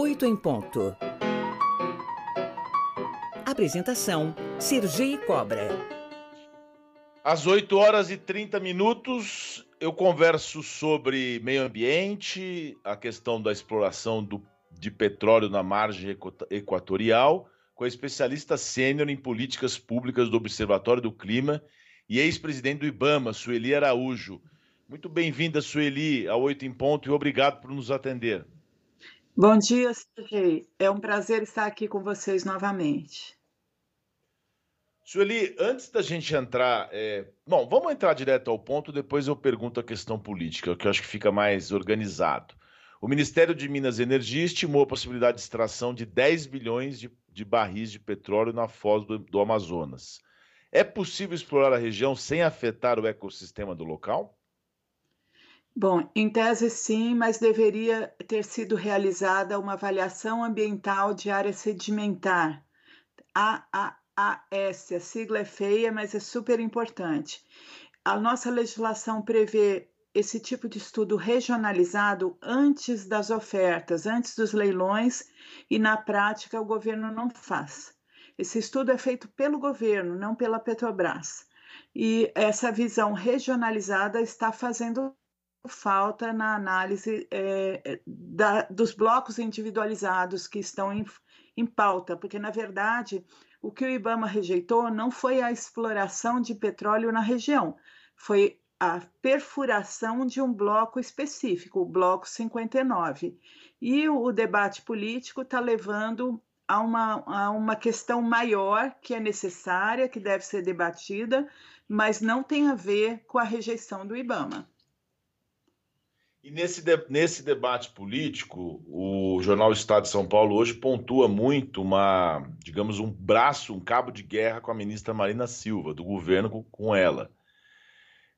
8 em ponto. Apresentação: Sergi Cobra. Às 8 horas e 30 minutos, eu converso sobre meio ambiente, a questão da exploração do, de petróleo na margem equatorial, com a especialista sênior em políticas públicas do Observatório do Clima e ex-presidente do IBAMA, Sueli Araújo. Muito bem-vinda, Sueli, ao Oito em Ponto e obrigado por nos atender. Bom dia, Sergei. É um prazer estar aqui com vocês novamente. Sueli, antes da gente entrar. É... Bom, vamos entrar direto ao ponto, depois eu pergunto a questão política, que eu acho que fica mais organizado. O Ministério de Minas e Energia estimou a possibilidade de extração de 10 bilhões de, de barris de petróleo na foz do, do Amazonas. É possível explorar a região sem afetar o ecossistema do local? Bom, em tese sim, mas deveria ter sido realizada uma avaliação ambiental de área sedimentar. AAAS, a sigla é feia, mas é super importante. A nossa legislação prevê esse tipo de estudo regionalizado antes das ofertas, antes dos leilões, e na prática o governo não faz. Esse estudo é feito pelo governo, não pela Petrobras. E essa visão regionalizada está fazendo falta na análise é, da, dos blocos individualizados que estão em, em pauta, porque, na verdade, o que o IBAMA rejeitou não foi a exploração de petróleo na região, foi a perfuração de um bloco específico, o bloco 59. E o, o debate político está levando a uma, a uma questão maior que é necessária, que deve ser debatida, mas não tem a ver com a rejeição do IBAMA. E nesse, de, nesse debate político, o jornal Estado de São Paulo hoje pontua muito uma, digamos, um braço, um cabo de guerra com a ministra Marina Silva, do governo com, com ela.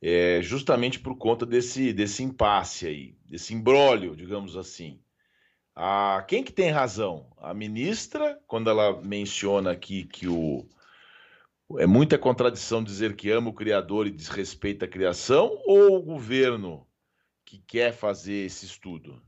É, justamente por conta desse, desse impasse aí, desse imbróglio, digamos assim. A, quem que tem razão? A ministra, quando ela menciona aqui que o, é muita contradição dizer que ama o Criador e desrespeita a criação, ou o governo que quer fazer esse estudo?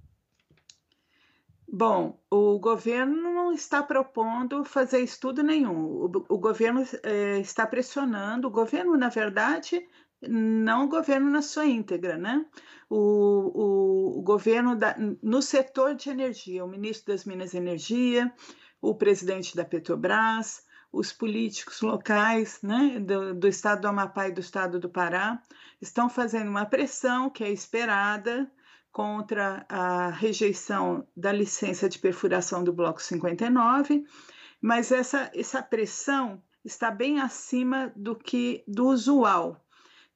Bom, o governo não está propondo fazer estudo nenhum. O, o governo é, está pressionando. O governo, na verdade, não o governo na sua íntegra, né? O, o, o governo da, no setor de energia, o ministro das Minas e Energia, o presidente da Petrobras, os políticos locais né, do, do, estado do Amapá e do estado do Pará estão fazendo uma pressão que é esperada contra a rejeição da licença de perfuração do Bloco 59, mas essa, essa pressão está bem acima do que do usual.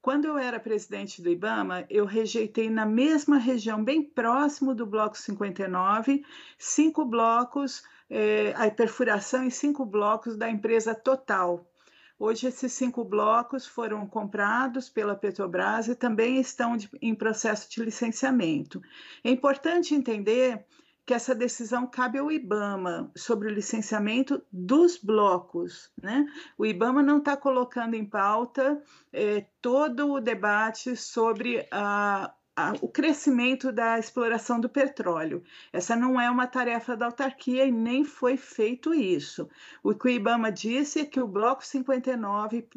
Quando eu era presidente do IBAMA, eu rejeitei na mesma região, bem próximo do Bloco 59, cinco blocos é, a perfuração em cinco blocos da empresa Total. Hoje, esses cinco blocos foram comprados pela Petrobras e também estão de, em processo de licenciamento. É importante entender que essa decisão cabe ao IBAMA sobre o licenciamento dos blocos. Né? O IBAMA não está colocando em pauta é, todo o debate sobre a, a, o crescimento da exploração do petróleo. Essa não é uma tarefa da autarquia e nem foi feito isso. O que o IBAMA disse é que o Bloco 59,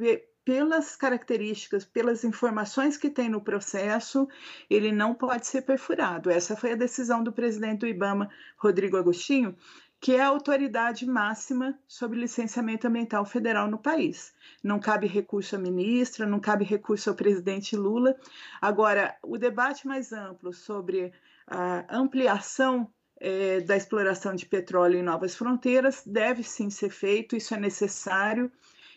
pelas características, pelas informações que tem no processo, ele não pode ser perfurado. Essa foi a decisão do presidente do IBAMA, Rodrigo Agostinho, que é a autoridade máxima sobre licenciamento ambiental federal no país. Não cabe recurso à ministra, não cabe recurso ao presidente Lula. Agora, o debate mais amplo sobre a ampliação é, da exploração de petróleo em novas fronteiras deve sim ser feito, isso é necessário.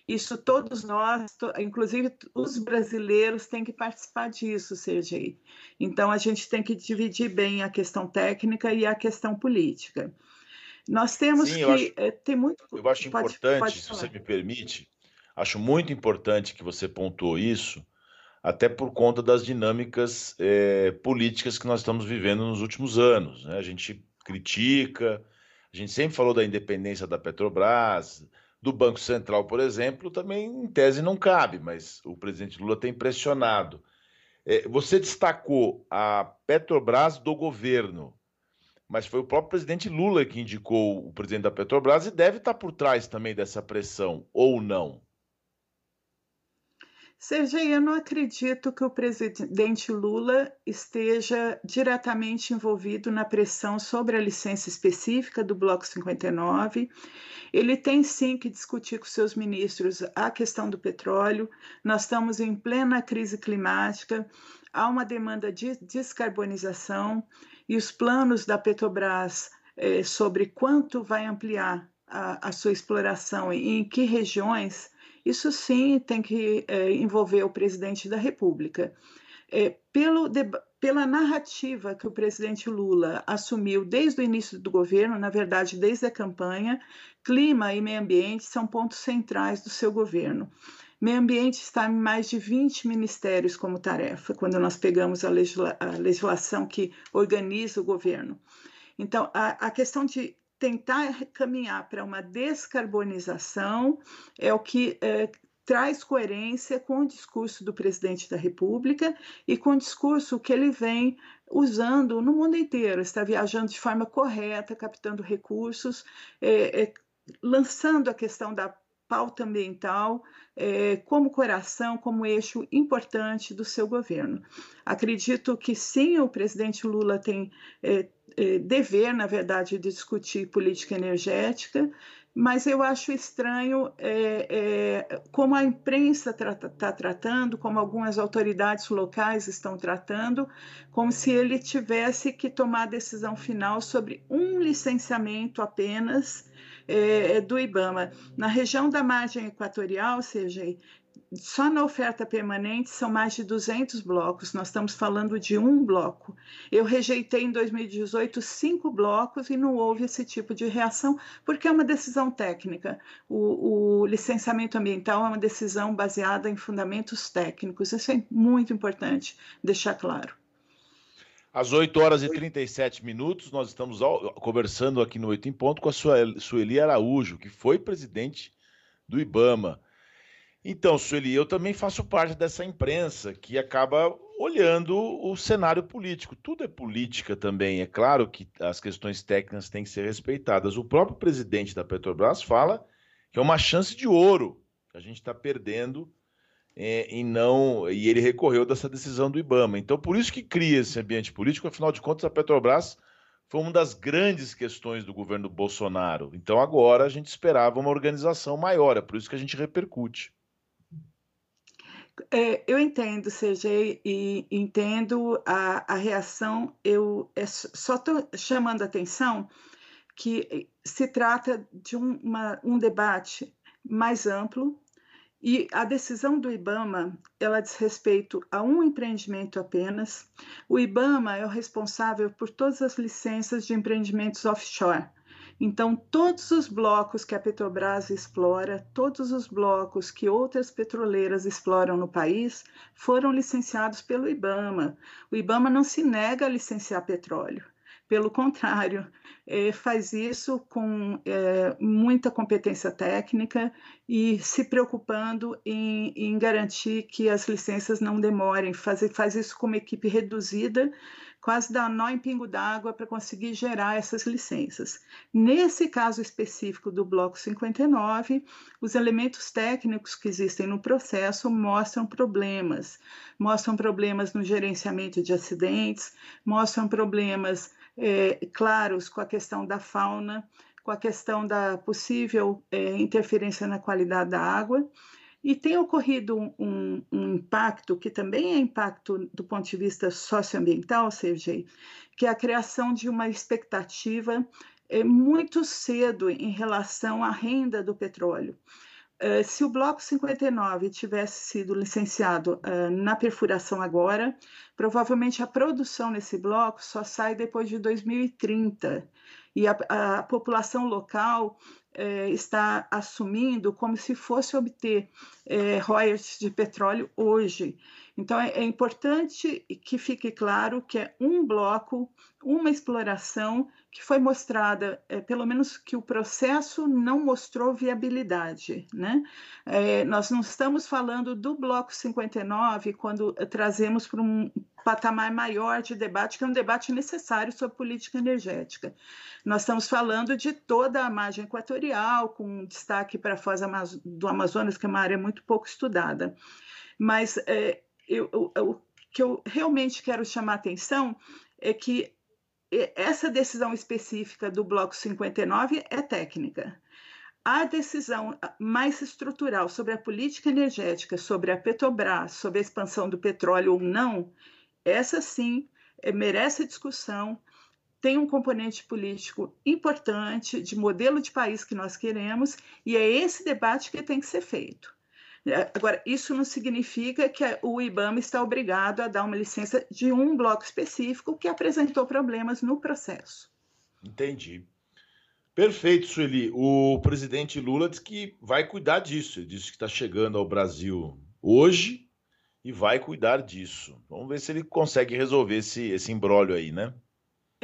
Isso todos nós, inclusive os brasileiros, têm que participar disso, Sergei. Então, a gente tem que dividir bem a questão técnica e a questão política. Nós temos Sim, que acho, eh, ter muito. Eu acho pode, importante, pode se você me permite, acho muito importante que você pontuou isso, até por conta das dinâmicas é, políticas que nós estamos vivendo nos últimos anos. Né? A gente critica, a gente sempre falou da independência da Petrobras, do Banco Central, por exemplo, também em tese não cabe, mas o presidente Lula tem pressionado. É, você destacou a Petrobras do governo. Mas foi o próprio presidente Lula que indicou o presidente da Petrobras e deve estar por trás também dessa pressão, ou não? Sergei, eu não acredito que o presidente Lula esteja diretamente envolvido na pressão sobre a licença específica do Bloco 59. Ele tem sim que discutir com seus ministros a questão do petróleo. Nós estamos em plena crise climática, há uma demanda de descarbonização e os planos da Petrobras eh, sobre quanto vai ampliar a, a sua exploração e em que regiões isso sim tem que é, envolver o presidente da República. É, pelo, pela narrativa que o presidente Lula assumiu desde o início do governo, na verdade, desde a campanha, clima e meio ambiente são pontos centrais do seu governo. Meio ambiente está em mais de 20 ministérios como tarefa, quando nós pegamos a, legisla a legislação que organiza o governo. Então, a, a questão de tentar caminhar para uma descarbonização é o que é, traz coerência com o discurso do presidente da República e com o discurso que ele vem usando no mundo inteiro. Está viajando de forma correta, captando recursos, é, é, lançando a questão da pauta ambiental é, como coração, como eixo importante do seu governo. Acredito que sim, o presidente Lula tem é, é, dever, na verdade, de discutir política energética, mas eu acho estranho é, como a imprensa está tra tratando, como algumas autoridades locais estão tratando, como se ele tivesse que tomar a decisão final sobre um licenciamento apenas é, do IBAMA. Na região da margem equatorial, seja só na oferta permanente são mais de 200 blocos, nós estamos falando de um bloco. Eu rejeitei em 2018 cinco blocos e não houve esse tipo de reação, porque é uma decisão técnica. O, o licenciamento ambiental é uma decisão baseada em fundamentos técnicos, isso é muito importante deixar claro. Às 8 horas e 37 minutos, nós estamos conversando aqui no Oito em Ponto com a Sueli Araújo, que foi presidente do IBAMA. Então, Sueli, eu também faço parte dessa imprensa que acaba olhando o cenário político. Tudo é política também. É claro que as questões técnicas têm que ser respeitadas. O próprio presidente da Petrobras fala que é uma chance de ouro que a gente está perdendo e não e ele recorreu dessa decisão do IBAMA. Então, por isso que cria esse ambiente político. Afinal de contas, a Petrobras foi uma das grandes questões do governo Bolsonaro. Então, agora a gente esperava uma organização maior. É por isso que a gente repercute. É, eu entendo, CG, e entendo a, a reação. Eu é, só estou chamando a atenção que se trata de um, uma, um debate mais amplo e a decisão do IBAMA ela diz respeito a um empreendimento apenas. O IBAMA é o responsável por todas as licenças de empreendimentos offshore. Então, todos os blocos que a Petrobras explora, todos os blocos que outras petroleiras exploram no país, foram licenciados pelo IBAMA. O IBAMA não se nega a licenciar petróleo. Pelo contrário, é, faz isso com é, muita competência técnica e se preocupando em, em, garantir que as licenças não demorem, faz, faz isso com uma equipe reduzida quase dá nó em pingo d'água para conseguir gerar essas licenças. Nesse caso específico do Bloco 59, os elementos técnicos que existem no processo mostram problemas, mostram problemas no gerenciamento de acidentes, mostram problemas é, claros com a questão da fauna, com a questão da possível é, interferência na qualidade da água. E tem ocorrido um, um, impacto, que também é impacto do ponto de vista socioambiental, Sergei, que é a criação de uma expectativa é, muito cedo em relação à renda do petróleo. Uh, se o Bloco 59 tivesse sido licenciado uh, na perfuração agora, provavelmente a produção nesse bloco só sai depois de 2030. E a, a população local é, está assumindo como se fosse obter é, royalties de petróleo hoje. Então, é, é, importante que fique claro que é um bloco, uma exploração que foi mostrada, é, pelo menos que o processo não mostrou viabilidade. Né? É, nós não estamos falando do bloco 59 quando trazemos para um patamar maior de debate, que é um debate necessário sobre política energética. Nós estamos falando de toda a margem equatorial, com destaque para a foz do Amazonas, que é uma área muito pouco estudada. Mas é, eu, eu, o que eu realmente quero chamar atenção é que essa decisão específica do Bloco 59 é técnica. A decisão mais estrutural sobre a política energética, sobre a Petrobras, sobre a expansão do petróleo ou não, essa sim é, merece discussão, tem um componente político importante de modelo de país que nós queremos, e é esse debate que tem que ser feito. É, agora, isso não significa que o IBAMA está obrigado a dar uma licença de um bloco específico que apresentou problemas no processo. Entendi. Perfeito, Sueli. O presidente Lula disse que vai cuidar disso. Ele disse que está chegando ao Brasil hoje e vai cuidar disso. Vamos ver se ele consegue resolver esse, esse imbróglio aí, né?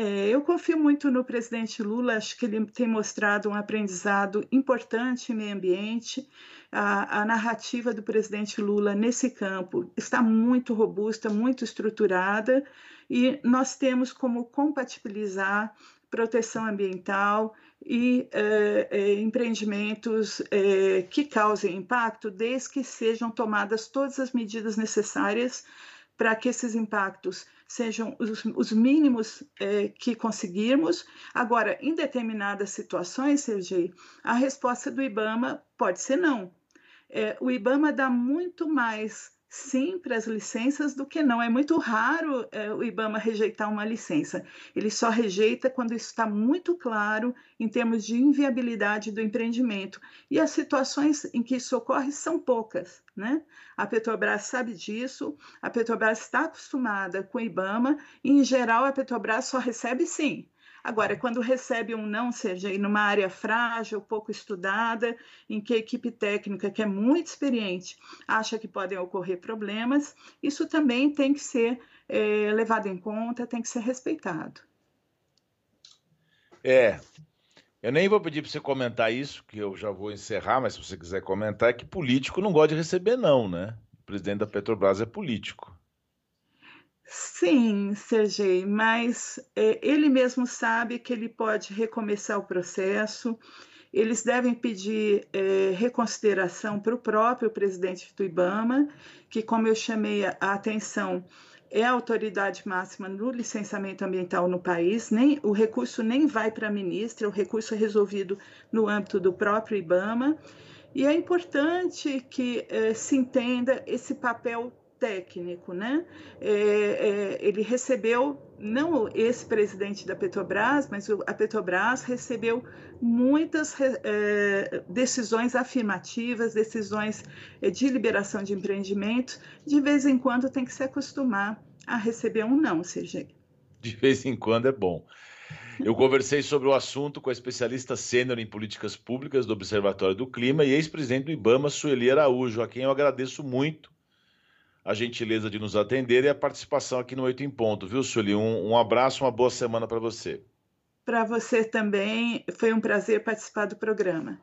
É, eu confio muito no presidente Lula, acho que ele tem mostrado um aprendizado importante em meio ambiente. A, a, narrativa do presidente Lula nesse campo está muito robusta, muito estruturada, e nós temos como compatibilizar proteção ambiental e eh, eh, empreendimentos eh, que causem impacto, desde que sejam tomadas todas as medidas necessárias para que esses impactos sejam os, os mínimos é, que conseguirmos. Agora, em determinadas situações, Sergei, a resposta do IBAMA pode ser não. É, o IBAMA dá muito mais sim para as licenças do que não. É muito raro é, o IBAMA rejeitar uma licença. Ele só rejeita quando isso está muito claro em termos de inviabilidade do empreendimento. E as situações em que isso ocorre são poucas. Né? A Petrobras sabe disso, a Petrobras está acostumada com o IBAMA e, em geral, a Petrobras só recebe sim Agora, quando recebe um não, seja em uma área frágil, pouco estudada, em que a equipe técnica, que é muito experiente, acha que podem ocorrer problemas, isso também tem que ser é, levado em conta, tem que ser respeitado. É, eu nem vou pedir para você comentar isso, que eu já vou encerrar, mas se você quiser comentar, é que político não gosta de receber não, né? O presidente da Petrobras é político. Sim, Sergei, mas é, ele mesmo sabe que ele pode recomeçar o processo. Eles devem pedir é, reconsideração para o próprio presidente do IBAMA, que, como eu chamei a atenção, é a autoridade máxima no licenciamento ambiental no país. Nem o recurso nem vai para a ministra, o recurso é resolvido no âmbito do próprio IBAMA. E é importante que é, se entenda esse papel técnico, né? É, é, ele recebeu, não esse presidente da Petrobras, mas a Petrobras recebeu muitas é, decisões afirmativas, decisões é, de liberação de empreendimentos. De vez em quando tem que se acostumar a receber um não, Sergei. De vez em quando é bom. Eu conversei sobre o assunto com a especialista sênior em políticas públicas do Observatório do Clima e ex-presidente do IBAMA, Sueli Araújo, a quem eu agradeço muito a gentileza de nos atender e a participação aqui no Oito em Ponto, viu, Sueli? Um, um abraço, uma boa semana para você. Para você também, foi um prazer participar do programa.